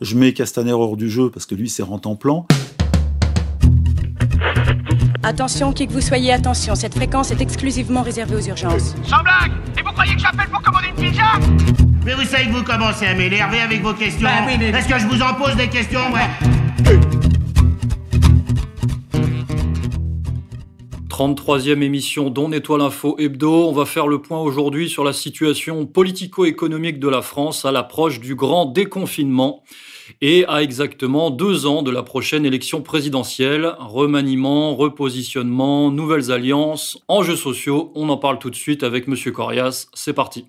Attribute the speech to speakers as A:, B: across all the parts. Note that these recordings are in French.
A: Je mets Castaner hors du jeu parce que lui, c'est rent en plan.
B: Attention, qui que vous soyez, attention, cette fréquence est exclusivement réservée aux urgences.
C: Sans blague Et vous croyez que j'appelle pour commander une pizza
D: Mais vous savez que vous commencez à m'énerver avec vos questions.
C: Bah
D: Est-ce que je vous en pose des questions, ouais
E: 33e émission d'On Étoile Info Hebdo. On va faire le point aujourd'hui sur la situation politico-économique de la France à l'approche du grand déconfinement et à exactement deux ans de la prochaine élection présidentielle. Remaniement, repositionnement, nouvelles alliances, enjeux sociaux. On en parle tout de suite avec Monsieur Corias. C'est parti.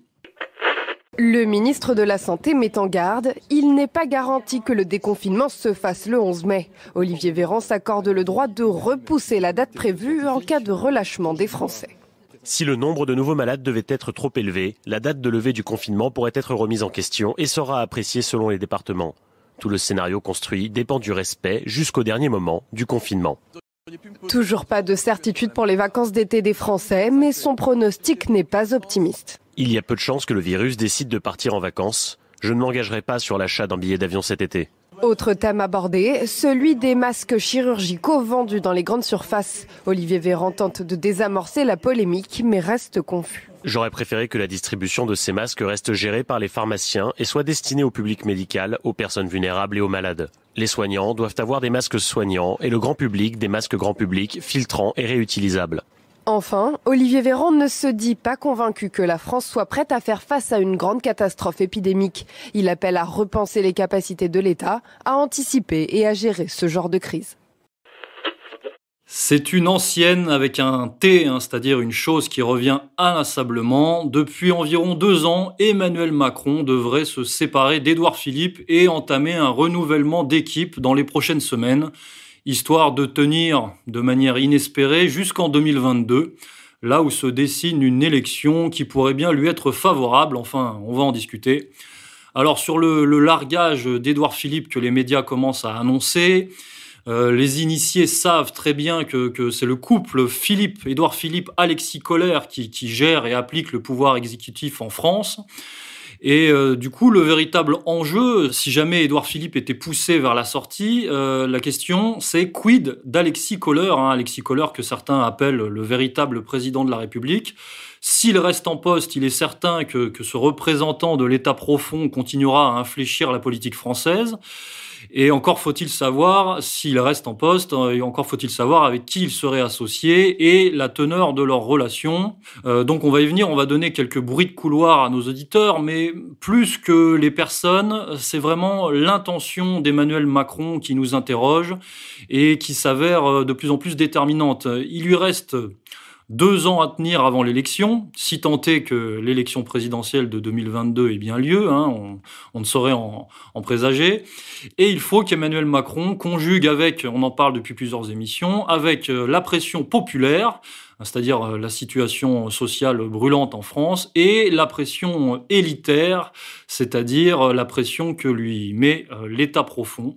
F: Le ministre de la Santé met en garde, il n'est pas garanti que le déconfinement se fasse le 11 mai. Olivier Véran s'accorde le droit de repousser la date prévue en cas de relâchement des Français.
G: Si le nombre de nouveaux malades devait être trop élevé, la date de levée du confinement pourrait être remise en question et sera appréciée selon les départements. Tout le scénario construit dépend du respect, jusqu'au dernier moment, du confinement.
F: Toujours pas de certitude pour les vacances d'été des Français, mais son pronostic n'est pas optimiste.
G: Il y a peu de chances que le virus décide de partir en vacances. Je ne m'engagerai pas sur l'achat d'un billet d'avion cet été.
F: Autre thème abordé, celui des masques chirurgicaux vendus dans les grandes surfaces. Olivier Véran tente de désamorcer la polémique, mais reste confus.
G: J'aurais préféré que la distribution de ces masques reste gérée par les pharmaciens et soit destinée au public médical, aux personnes vulnérables et aux malades. Les soignants doivent avoir des masques soignants et le grand public des masques grand public, filtrants et réutilisables.
F: Enfin, Olivier Véran ne se dit pas convaincu que la France soit prête à faire face à une grande catastrophe épidémique. Il appelle à repenser les capacités de l'État, à anticiper et à gérer ce genre de crise.
E: C'est une ancienne avec un T, hein, c'est-à-dire une chose qui revient inlassablement. Depuis environ deux ans, Emmanuel Macron devrait se séparer d'Édouard Philippe et entamer un renouvellement d'équipe dans les prochaines semaines histoire de tenir de manière inespérée jusqu'en 2022, là où se dessine une élection qui pourrait bien lui être favorable, enfin on va en discuter. Alors sur le, largage d'Édouard Philippe que les médias commencent à annoncer, euh, les initiés savent très bien que, c'est le couple Philippe, Édouard Philippe, Alexis qui, qui gère et applique le pouvoir exécutif en France. Et euh, du coup, le véritable enjeu, si jamais Édouard Philippe était poussé vers la sortie, euh, la question c'est quid d'Alexis Kohler, hein, Alexis Kohler que certains appellent le véritable président de la République. S'il reste en poste, il est certain que, que ce représentant de l'État profond continuera à infléchir la politique française. Et encore faut-il savoir s'il reste en poste, euh, et encore faut-il savoir avec qui il serait associé et la teneur de leur relation. Euh, donc on va y venir, on va donner quelques bruits de couloir à nos auditeurs, mais plus que les personnes, c'est vraiment l'intention d'Emmanuel Macron qui nous interroge et qui s'avère euh, de plus en plus déterminante. Il lui reste deux ans à tenir avant l'élection, si tant est que l'élection présidentielle de 2022 ait bien lieu, hein, on, ne saurait en, présager. Et il faut qu'Emmanuel Macron conjugue avec, on en parle depuis plusieurs émissions, avec euh, la pression populaire, c'est-à-dire euh, la situation sociale brûlante en France, et la pression élitaire, c'est-à-dire euh, la pression que lui met l'État profond.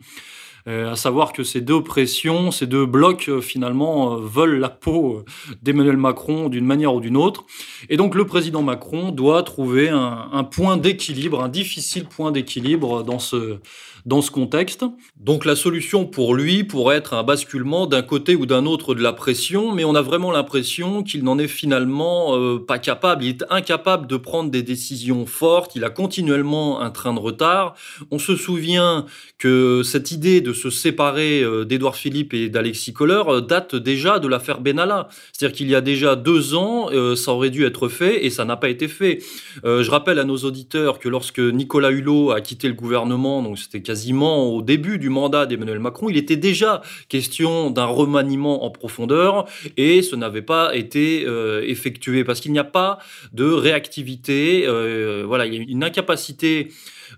E: Euh, à savoir que ces deux pressions, ces deux blocs, euh, finalement, euh, veulent la peau d'Emmanuel Macron d'une manière ou d'une autre. Et donc le président Macron doit trouver un, un point d'équilibre, un difficile point d'équilibre dans ce, dans ce contexte. Donc la solution pour lui pourrait être un basculement d'un côté ou d'un autre de la pression, mais on a vraiment l'impression qu'il n'en est finalement euh, pas capable. Il est incapable de prendre des décisions fortes. Il a continuellement un train de retard. On se souvient que cette idée de se séparer euh, d'Édouard Philippe et d'Alexis Kohler euh, date déjà de l'affaire Benalla. C'est-à-dire qu'il y a déjà deux ans, ça aurait dû être fait et ça n'a pas été fait. je rappelle à nos auditeurs que lorsque Nicolas Hulot a quitté le gouvernement, donc c'était quasiment au début du mandat d'Emmanuel Macron, il était déjà question d'un remaniement en profondeur et ce n'avait pas été euh, effectué parce qu'il n'y a pas de réactivité. Euh, voilà, il y a une incapacité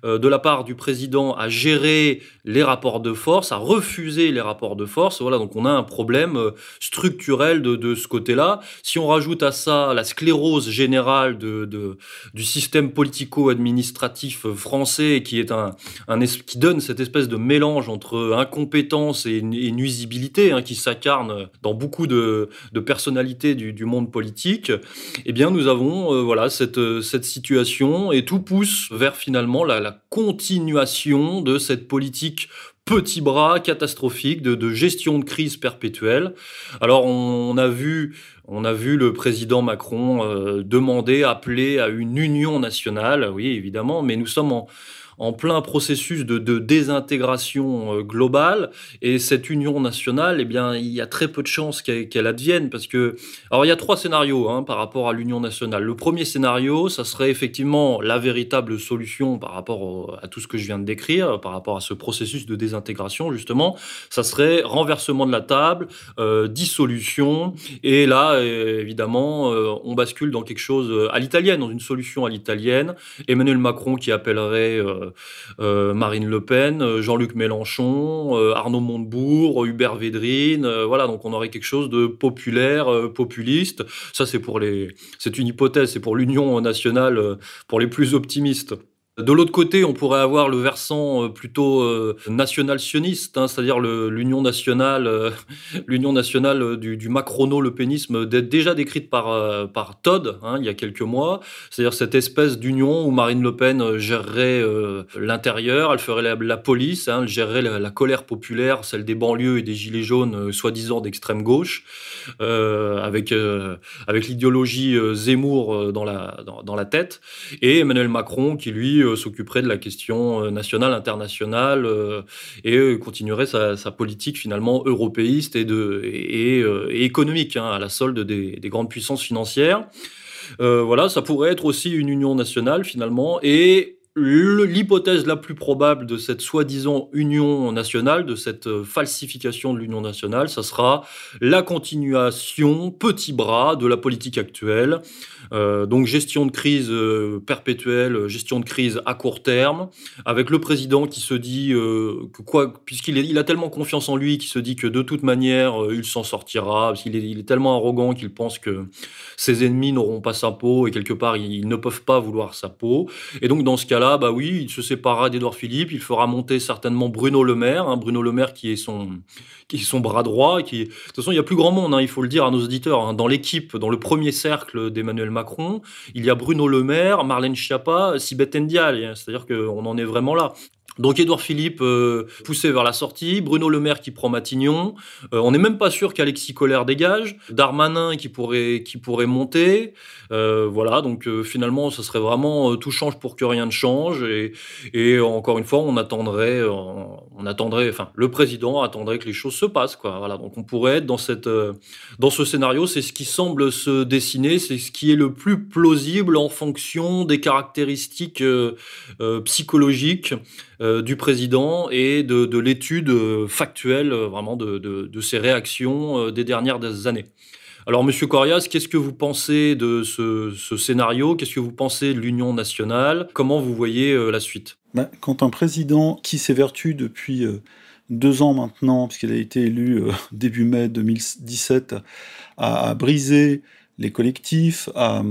E: de la part du président à gérer les rapports de force, à refuser les rapports de force. Voilà, donc on a un problème euh, structurel de, ce côté-là. Si on rajoute à ça la sclérose générale de, du système politico-administratif français, qui est un, qui donne cette espèce de mélange entre incompétence et, nuisibilité, hein, qui s'incarne dans beaucoup de, personnalités du, monde politique, eh bien nous avons euh, voilà cette, cette situation et tout pousse vers finalement la la continuation de cette politique petit bras catastrophique de, gestion de crise perpétuelle. Alors on, a vu, le président Macron euh, demander, appeler à une union nationale. Oui, évidemment, mais nous sommes en en plein processus de, désintégration euh, globale. Et cette union nationale, eh bien, il y a très peu de chances qu'elle advienne parce que, alors il y a trois scénarios hein, par rapport à l'union nationale. Le premier scénario, ça serait effectivement la véritable solution par rapport à tout ce que je viens de décrire, par rapport à ce processus de désintégration justement. Ça serait renversement de la table, euh, dissolution, et là, euh, évidemment, on bascule dans quelque chose à l'italienne, dans une solution à l'italienne. Emmanuel Macron qui appellerait Marine Le Pen, euh, Jean-Luc Mélenchon, Arnaud Montebourg, Hubert Védrine. voilà, donc on aurait quelque chose de populaire, populiste. Ça, c'est pour les, c'est une hypothèse, c'est pour l'Union nationale, pour les plus optimistes. De l'autre côté, on pourrait avoir le versant euh, plutôt euh, national-sioniste, hein, c'est-à-dire l'union nationale, euh, l'union nationale du, du macrono-le pénisme, déjà décrite par, Todd hein, il y a quelques mois, c'est-à-dire cette espèce d'union où Marine Le Pen gérerait l'intérieur, elle ferait la, police, hein, elle gérerait la, colère populaire, celle des banlieues et des gilets jaunes, soi-disant d'extrême gauche, avec, avec l'idéologie Zemmour dans la, dans, la tête, et Emmanuel Macron qui lui s'occuperait de la question euh, nationale, internationale euh, et continuerait sa, politique finalement européiste et, de, et, économique hein, à la solde des, des grandes puissances financières. voilà, ça pourrait être aussi une union nationale finalement et l'hypothèse la plus probable de cette soi-disant union nationale, de cette euh, falsification de l'union nationale, ça sera la continuation, petit bras, de la politique actuelle. Euh, donc gestion de crise euh, perpétuelle, gestion de crise à court terme, avec le président qui se dit que quoi, puisqu'il il a tellement confiance en lui, qu'il se dit que de toute manière il s'en sortira, parce qu'il est, il est tellement arrogant qu'il pense que ses ennemis n'auront pas sa peau et quelque part ils ne peuvent pas vouloir sa peau. Et donc dans ce cas-là bah oui, il se séparera d'Edouard Philippe, il fera monter certainement Bruno Le Maire, hein, Bruno Le Maire qui est son, qui est son bras droit, qui, de toute façon, il y a plus grand monde, hein, il faut le dire à nos auditeurs, hein. dans l'équipe, dans le premier cercle d'Emmanuel Macron, il y a Bruno Le Maire, Marlène Schiappa, Sibeth Ndiaye, c'est-à-dire qu'on en est vraiment là. Donc Édouard Philippe euh, poussé vers la sortie, Bruno Le Maire qui prend Matignon, euh, on n'est même pas sûr qu'Alexis Collère dégage, Darmanin qui pourrait qui pourrait monter, euh, voilà donc finalement ce serait vraiment tout change pour que rien ne change. Et, et encore une fois on attendrait on attendrait enfin le président attendrait que les choses se passent quoi. Voilà donc on pourrait être dans cette dans ce scénario. C'est ce qui semble se dessiner. C'est ce qui est le plus plausible en fonction des caractéristiques psychologiques euh, du président et de, l'étude euh, factuelle euh, vraiment de, ses réactions des dernières années. Alors, Monsieur Corias, qu'est-ce que vous pensez de ce, scénario? Qu'est-ce que vous pensez de l'Union nationale? Comment vous voyez la suite?
A: Ben, Quand un président qui s'évertue depuis deux ans maintenant, puisqu'il a été élu début mai 2017, à, briser les collectifs, à,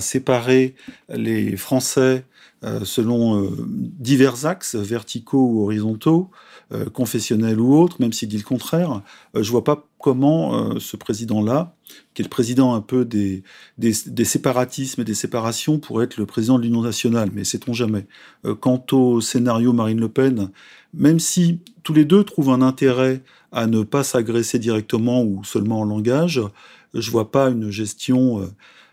A: séparer les Français euh, selon euh, divers axes, verticaux ou horizontaux, euh, confessionnels ou autres, même s'il dit le contraire, je vois pas comment ce président-là, qui est le président un peu des, des, séparatismes et des séparations, pourrait être le président de l'Union nationale, mais sait-on jamais. quant au scénario Marine Le Pen, même si tous les deux trouvent un intérêt à ne pas s'agresser directement ou seulement en langage, je vois pas une gestion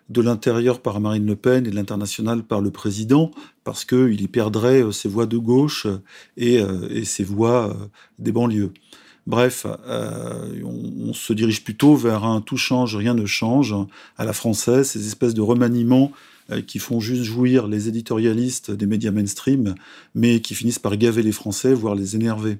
A: de l'intérieur par Marine Le Pen et de l'international par le président, parce qu'il y perdrait euh, ses voix de gauche et, euh, ses voix euh, des banlieues. Bref, on, se dirige plutôt vers un tout change, rien ne change à la française, ces espèces de remaniements qui font juste jouir les éditorialistes des médias mainstream, mais qui finissent par gaver les Français, voire les énerver.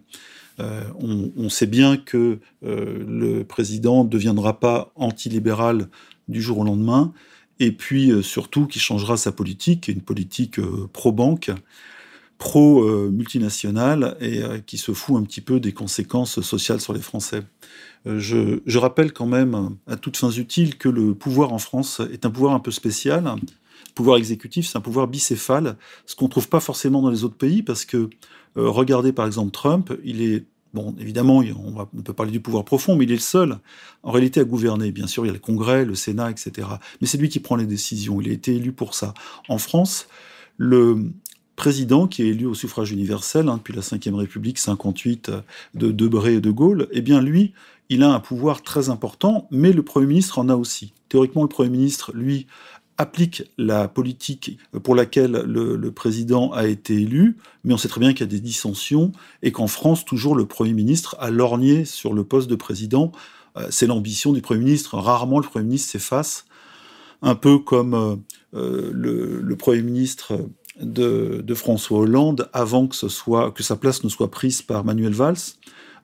A: On, on, sait bien que le président ne deviendra pas antilibéral du jour au lendemain, et puis euh, surtout qui changera sa politique, une politique euh, pro-banque, pro-multinationale, et euh, qui se fout un petit peu des conséquences sociales sur les Français. Je, je, rappelle quand même, à toutes fins utiles, que le pouvoir en France est un pouvoir un peu spécial. Le pouvoir exécutif, c'est un pouvoir bicéphale, ce qu'on ne trouve pas forcément dans les autres pays, parce que regardez par exemple Trump, il est Bon, évidemment, on, peut parler du pouvoir profond, mais il est le seul, en réalité, à gouverner. Bien sûr, il y a le Congrès, le Sénat, etc. Mais c'est lui qui prend les décisions. Il a été élu pour ça. En France, le président qui est élu au suffrage universel hein, depuis la Ve République 58 de Debré et de Gaulle, eh bien lui, il a un pouvoir très important, mais le Premier ministre en a aussi. Théoriquement, le Premier ministre, lui, applique la politique pour laquelle le, président a été élu, mais on sait très bien qu'il y a des dissensions et qu'en France, toujours le Premier ministre a lorgné sur le poste de président. Euh, c'est l'ambition du Premier ministre. Rarement le Premier ministre s'efface, un peu comme euh, euh, le, Premier ministre de, François Hollande avant que sa place ne soit prise par Manuel Valls.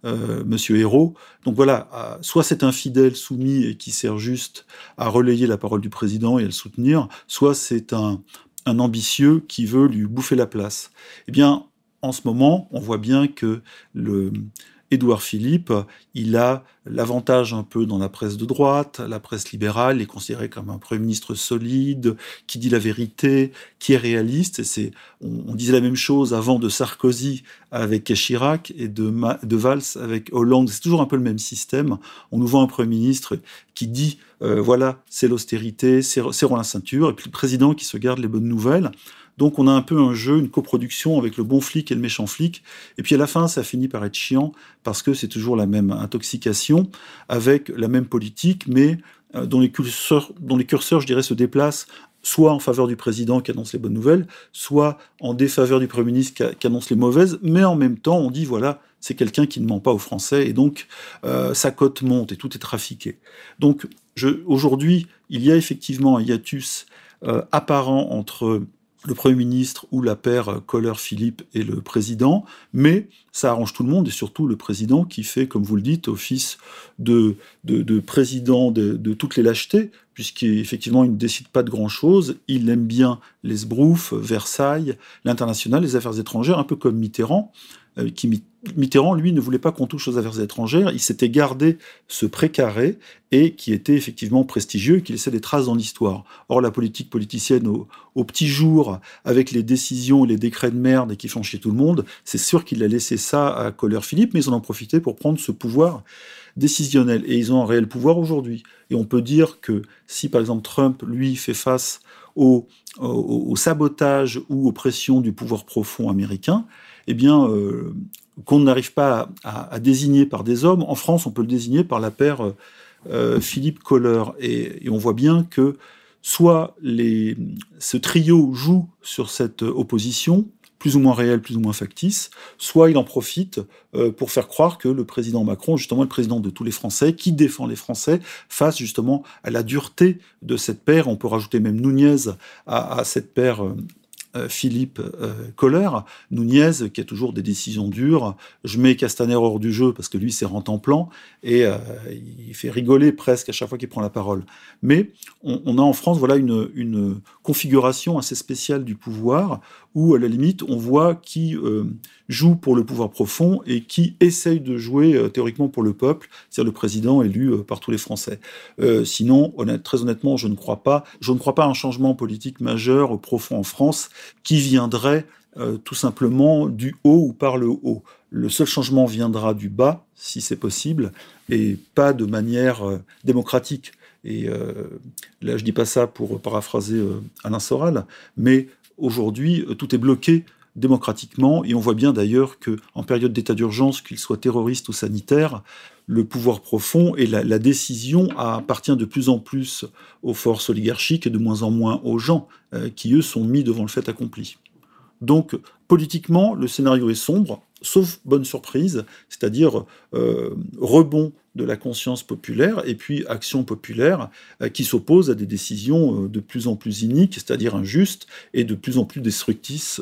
A: Euh, Monsieur Hérault. Donc voilà, soit c'est un fidèle soumis et qui sert juste à relayer la parole du président et à le soutenir, soit c'est un, un ambitieux qui veut lui bouffer la place. Eh bien, en ce moment, on voit bien que le, Édouard Philippe, il a l'avantage un peu dans la presse de droite, la presse libérale, il est considéré comme un Premier ministre solide, qui dit la vérité, qui est réaliste. on, disait la même chose avant de Sarkozy avec Chirac et de, de Valls avec Hollande. C'est toujours un peu le même système. On nous voit un Premier ministre qui dit, euh, voilà, c'est l'austérité, c'est serrons la ceinture, et puis le président qui se garde les bonnes nouvelles. Donc on a un peu un jeu, une coproduction avec le bon flic et le méchant flic. Et puis à la fin, ça finit par être chiant parce que c'est toujours la même intoxication avec la même politique, mais euh, dont les curseurs, je dirais, se déplacent soit en faveur du président qui annonce les bonnes nouvelles, soit en défaveur du Premier ministre qui, annonce les mauvaises, mais en même temps, on dit, voilà, c'est quelqu'un qui ne ment pas aux Français, et donc euh, sa cote monte et tout est trafiqué. Donc aujourd'hui, il y a effectivement un hiatus euh, apparent entre le Premier ministre ou la paire Kohler-Philippe et le président, mais ça arrange tout le monde et surtout le président qui fait, comme vous le dites, office de, de, président de, toutes les lâchetés, puisqu'effectivement il ne décide pas de grand-chose, il aime bien les sbroufs, Versailles, l'international, les affaires étrangères, un peu comme Mitterrand, qui Mitterrand, lui, ne voulait pas qu'on touche aux affaires étrangères. Il s'était gardé ce précaré et qui était effectivement prestigieux et qui laissait des traces dans l'histoire. Or, la politique politicienne au, petit jour, avec les décisions et les décrets de merde et qui font chier tout le monde, c'est sûr qu'il a laissé ça à Kohler-Philippe, mais ils en ont profité pour prendre ce pouvoir décisionnel. Et ils ont un réel pouvoir aujourd'hui. Et on peut dire que si, par exemple, Trump, lui, fait face au sabotage ou aux pressions du pouvoir profond américain, eh bien, euh, qu'on n'arrive pas à, désigner par des hommes. En France, on peut le désigner par la paire euh, Philippe Kohler. Et, on voit bien que soit ce trio joue sur cette opposition, plus ou moins réelle, plus ou moins factice, soit il en profite euh, pour faire croire que le président Macron, justement le président de tous les Français, qui défend les Français, face justement à la dureté de cette paire. On peut rajouter même Nunez à, cette paire euh, Philippe euh, Kohler, Nunez, qui a toujours des décisions dures. Je mets Castaner hors du jeu parce que lui, c'est en plan et euh, il fait rigoler presque à chaque fois qu'il prend la parole. Mais on, a en France voilà une, une, configuration assez spéciale du pouvoir où, à la limite, on voit qui joue pour le pouvoir profond et qui essaye de jouer théoriquement pour le peuple, c'est-à-dire le président élu par tous les Français. sinon, très honnêtement, je ne crois pas. Je ne crois pas à un changement politique majeur profond en France qui viendrait euh, tout simplement du haut ou par le haut. Le seul changement viendra du bas, si c'est possible, et pas de manière euh, démocratique. Et euh, là, je dis pas ça pour paraphraser Alain Soral, mais aujourd'hui, tout est bloqué démocratiquement, et on voit bien d'ailleurs que en période d'état d'urgence, qu'il soit terroriste ou sanitaire, le pouvoir profond et la, décision appartient de plus en plus aux forces oligarchiques et de moins en moins aux gens euh, qui, eux, sont mis devant le fait accompli. Donc, politiquement, le scénario est sombre, sauf bonne surprise, c'est-à-dire euh, rebond de la conscience populaire et puis action populaire euh, qui s'oppose à des décisions de plus en plus iniques, c'est-à-dire injustes et de plus en plus destructrices,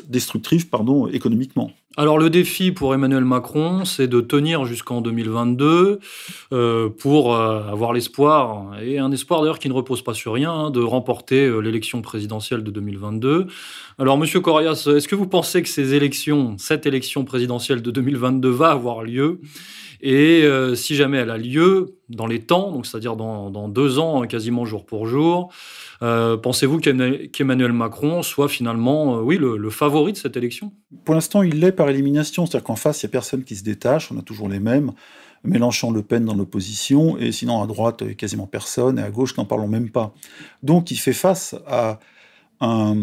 A: pardon, économiquement.
E: Alors le défi pour Emmanuel Macron, c'est de tenir jusqu'en 2022 euh, pour euh, avoir l'espoir, et un espoir d'ailleurs qui ne repose pas sur rien, hein, de remporter euh, l'élection présidentielle de 2022. Alors Monsieur Corias, est-ce que vous pensez que ces élections, cette élection présidentielle de 2022 va avoir lieu? Et euh, si jamais elle a lieu dans les temps, c'est-à-dire dans, deux ans, quasiment jour pour jour, euh, pensez-vous qu'Emmanuel Macron soit finalement, euh, oui, le, favori de cette élection?
A: Pour l'instant, il l'est par élimination, c'est-à-dire qu'en face, il n'y a personne qui se détache, on a toujours les mêmes. Mélenchon, Le Pen dans l'opposition, et sinon à droite, quasiment personne, et à gauche, n'en parlons même pas. Donc il fait face à un,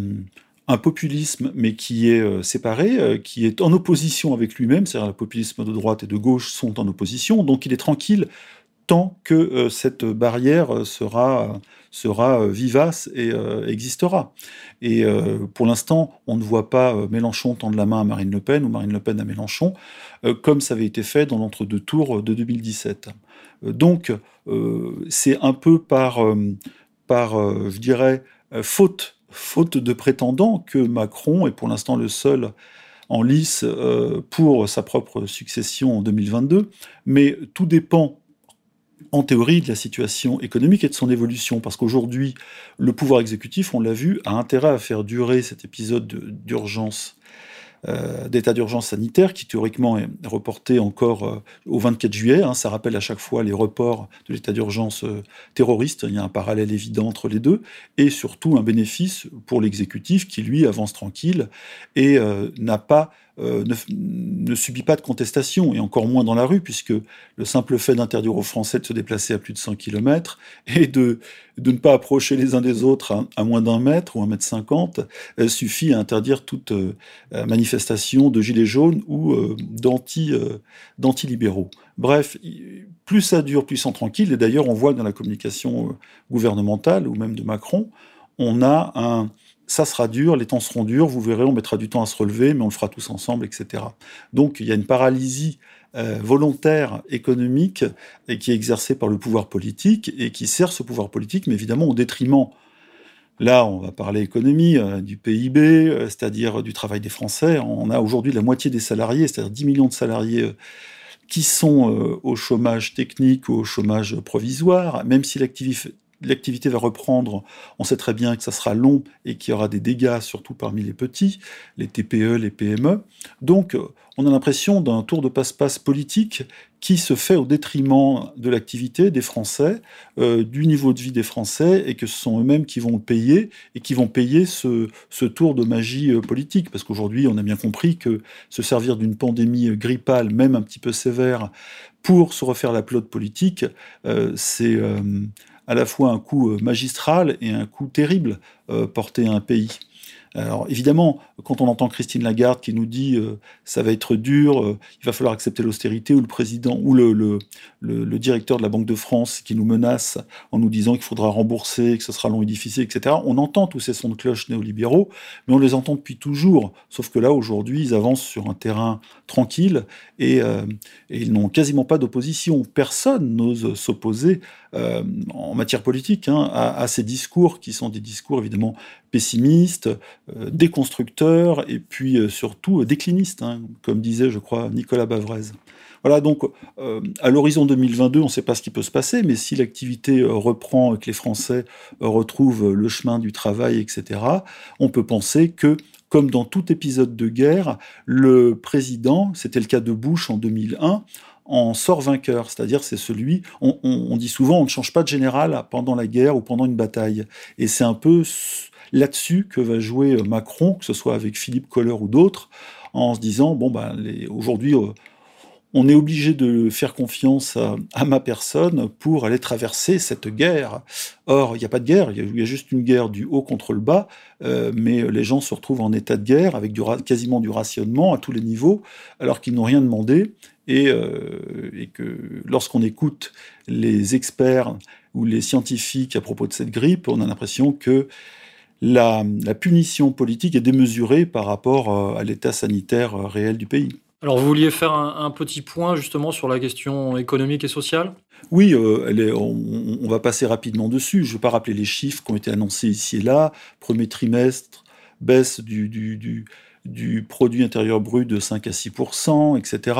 A: un populisme, mais qui est séparé, qui est en opposition avec lui-même, c'est-à-dire le populisme de droite et de gauche sont en opposition, donc il est tranquille tant que cette barrière sera, sera vivace et existera. Et pour l'instant, on ne voit pas Mélenchon tendre la main à Marine Le Pen ou Marine Le Pen à Mélenchon, comme ça avait été fait dans l'entre-deux tours de 2017. donc, c'est un peu par, par je dirais, faute, faute de prétendants que Macron est pour l'instant le seul en lice pour sa propre succession en 2022, mais tout dépend en théorie de la situation économique et de son évolution, parce qu'aujourd'hui, le pouvoir exécutif, on l'a vu, a intérêt à faire durer cet épisode d'urgence, euh, d'état d'urgence sanitaire, qui théoriquement est reporté encore euh, au 24 juillet. Hein. ça rappelle à chaque fois les reports de l'état d'urgence euh, terroriste. Il y a un parallèle évident entre les deux, et surtout un bénéfice pour l'exécutif qui, lui, avance tranquille et n'a pas euh, ne, subit pas de contestation, et encore moins dans la rue, puisque le simple fait d'interdire aux Français de se déplacer à plus de 100 km et de, de ne pas approcher les uns des autres à, moins d'un mètre ou un mètre cinquante euh, suffit à interdire toute euh, manifestation de gilets jaunes ou d'anti-libéraux. Bref, plus ça dure, plus c'est tranquille, et d'ailleurs on voit dans la communication gouvernementale ou même de Macron, on a un, ça sera dur, les temps seront durs, vous verrez, on mettra du temps à se relever, mais on le fera tous ensemble, etc. Donc il y a une paralysie euh, volontaire économique qui est exercée par le pouvoir politique et qui sert ce pouvoir politique, mais évidemment au détriment. Là, on va parler économie, euh, du PIB, euh, c'est-à-dire du travail des Français. On a aujourd'hui la moitié des salariés, c'est-à-dire 10 millions de salariés qui sont au chômage technique au chômage provisoire, même si l'activité l'activité va reprendre, on sait très bien que ça sera long et qu'il y aura des dégâts, surtout parmi les petits, les TPE, les PME. Donc, on a l'impression d'un tour de passe-passe politique qui se fait au détriment de l'activité des Français, euh, du niveau de vie des Français, et que ce sont eux-mêmes qui vont le payer, et qui vont payer ce, tour de magie euh, politique. Parce qu'aujourd'hui, on a bien compris que se servir d'une pandémie grippale, même un petit peu sévère, pour se refaire la pelote politique, euh, c'est à la fois un coup euh, magistral et un coup terrible euh, porté à un pays. Alors évidemment, quand on entend Christine Lagarde qui nous dit euh, ça va être dur, euh, il va falloir accepter l'austérité, ou le président ou le, directeur de la Banque de France qui nous menace en nous disant qu'il faudra rembourser, que ce sera long et difficile, etc. On entend tous ces sons de cloche néolibéraux, mais on les entend depuis toujours. Sauf que là, aujourd'hui, ils avancent sur un terrain tranquille et, euh, ils n'ont quasiment pas d'opposition. Personne n'ose s'opposer en matière politique hein, à, ces discours qui sont des discours évidemment pessimistes, déconstructeurs et puis surtout déclinistes, hein, comme disait, je crois, Nicolas Bavrez. Voilà, donc euh, à l'horizon 2022, on ne sait pas ce qui peut se passer, mais si l'activité euh, reprend que les Français euh, retrouvent le chemin du travail, etc., on peut penser que, comme dans tout épisode de guerre, le président, c'était le cas de Bush en 2001, en sort vainqueur, c'est-à-dire c'est celui, on, on, dit souvent, on ne change pas de général pendant la guerre ou pendant une bataille, et c'est un peu là-dessus que va jouer Macron, que ce soit avec Philippe Kohler ou d'autres, en se disant, bon, ben, aujourd'hui, on est obligé de faire confiance à, ma personne pour aller traverser cette guerre. Or, il n'y a pas de guerre, il y, a juste une guerre du haut contre le bas, euh, mais les gens se retrouvent en état de guerre avec quasiment du rationnement à tous les niveaux, alors qu'ils n'ont rien demandé, et, euh, et que lorsqu'on écoute les experts ou les scientifiques à propos de cette grippe, on a l'impression que la, la, punition politique est démesurée par rapport euh, à l'état sanitaire réel du pays.
E: Alors, vous vouliez faire un, petit point justement sur la question économique et sociale?
A: Oui, euh, on, va passer rapidement dessus. Je ne vais pas rappeler les chiffres qui ont été annoncés ici et là. Premier trimestre, baisse du, du, produit intérieur brut de 5 à 6% etc.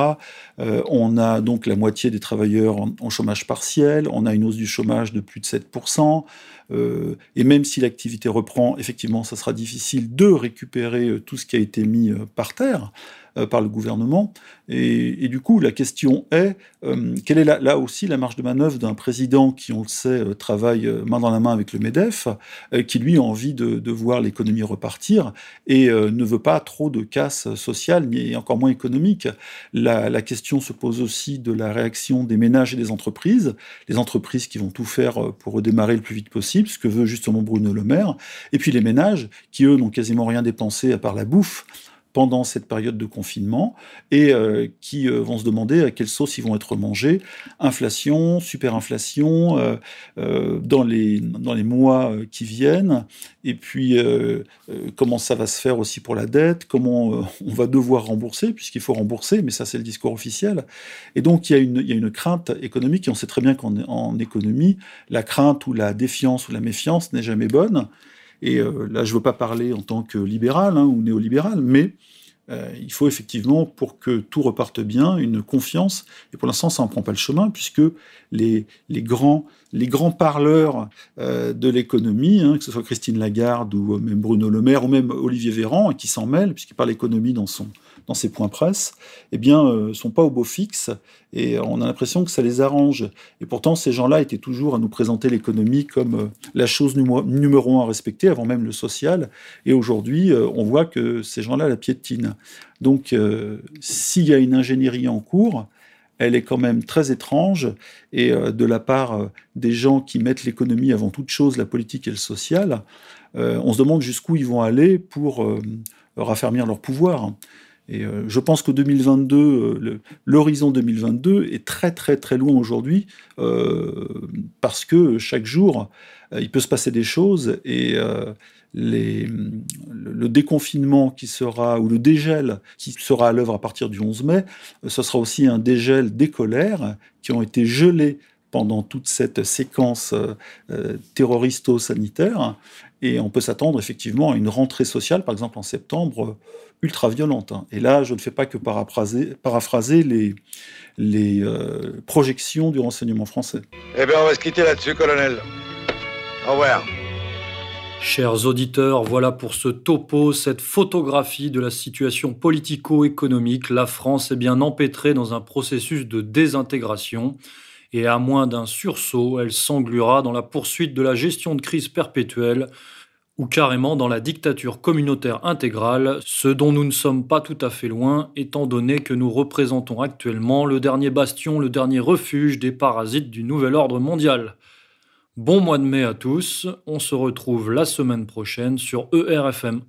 A: Euh, on a donc la moitié des travailleurs en, chômage partiel. On a une hausse du chômage de plus de 7% euh, et même si l'activité reprend, effectivement, ça sera difficile de récupérer tout ce qui a été mis par terre. Euh, par le gouvernement. Et, du coup, la question est, euh, quelle est là aussi la marge de manœuvre d'un président qui, on le sait, euh, travaille main dans la main avec le MEDEF, qui lui a envie de, voir l'économie repartir et ne veut pas trop de casse sociale, ni encore moins économique. La, la, question se pose aussi de la réaction des ménages et des entreprises, les entreprises qui vont tout faire pour redémarrer le plus vite possible, ce que veut justement Bruno Le Maire, et puis les ménages qui, eux, n'ont quasiment rien dépensé à part la bouffe pendant cette période de confinement et euh, qui euh, vont se demander à quelle sauce ils vont être mangés. Inflation, superinflation euh, dans, les, dans les mois qui viennent. Et puis, comment ça va se faire aussi pour la dette, comment on va devoir rembourser, puisqu'il faut rembourser, mais ça c'est le discours officiel. Et donc, il y a une, il y a une crainte économique, et on sait très bien qu'en économie, la crainte ou la défiance ou la méfiance n'est jamais bonne. Et euh, là, je ne veux pas parler en tant que libéral hein, ou néolibéral, mais euh, il faut effectivement, pour que tout reparte bien, une confiance. Et pour l'instant, ça n'en prend pas le chemin, puisque les, grands, les grands parleurs euh, de l'économie, hein, que ce soit Christine Lagarde ou même Bruno Le Maire ou même Olivier Véran, qui s'en mêle, puisqu'il parle économie dans son, dans ses points presse, eh bien, euh, sont pas au beau fixe et on a l'impression que ça les arrange. Et pourtant, ces gens-là étaient toujours à nous présenter l'économie comme euh, la chose numéro un à respecter, avant même le social. Et aujourd'hui, euh, on voit que ces gens-là la piétinent. Donc, s'il y a une ingénierie en cours, elle est quand même très étrange et de la part des gens qui mettent l'économie avant toute chose, la politique et le social, on se demande jusqu'où ils vont aller pour raffermir leur pouvoir. Et euh, je pense que 2022, euh, l'horizon 2022 est très très très loin aujourd'hui euh, parce que chaque jour, il peut se passer des choses et le, déconfinement qui sera, ou le dégel qui sera à l'œuvre à partir du 11 mai, ce sera aussi un dégel des colères qui ont été gelées pendant toute cette séquence terroristo-sanitaire. Et on peut s'attendre effectivement à une rentrée sociale, par exemple en septembre, ultra violente. Hein. Et là, je ne fais pas que paraphraser, paraphraser les, les euh, projections du renseignement français.
H: Eh bien, on va se quitter là-dessus, colonel. Au revoir.
E: Chers auditeurs, voilà pour ce topo, cette photographie de la situation politico-économique. La France est bien empêtrée dans un processus de désintégration et à moins d'un sursaut, elle s'engluera dans la poursuite de la gestion de crise perpétuelle ou carrément dans la dictature communautaire intégrale, ce dont nous ne sommes pas tout à fait loin, étant donné que nous représentons actuellement le dernier bastion, le dernier refuge des parasites du nouvel ordre mondial. Bon mois de mai à tous, on se retrouve la semaine prochaine sur ERFM.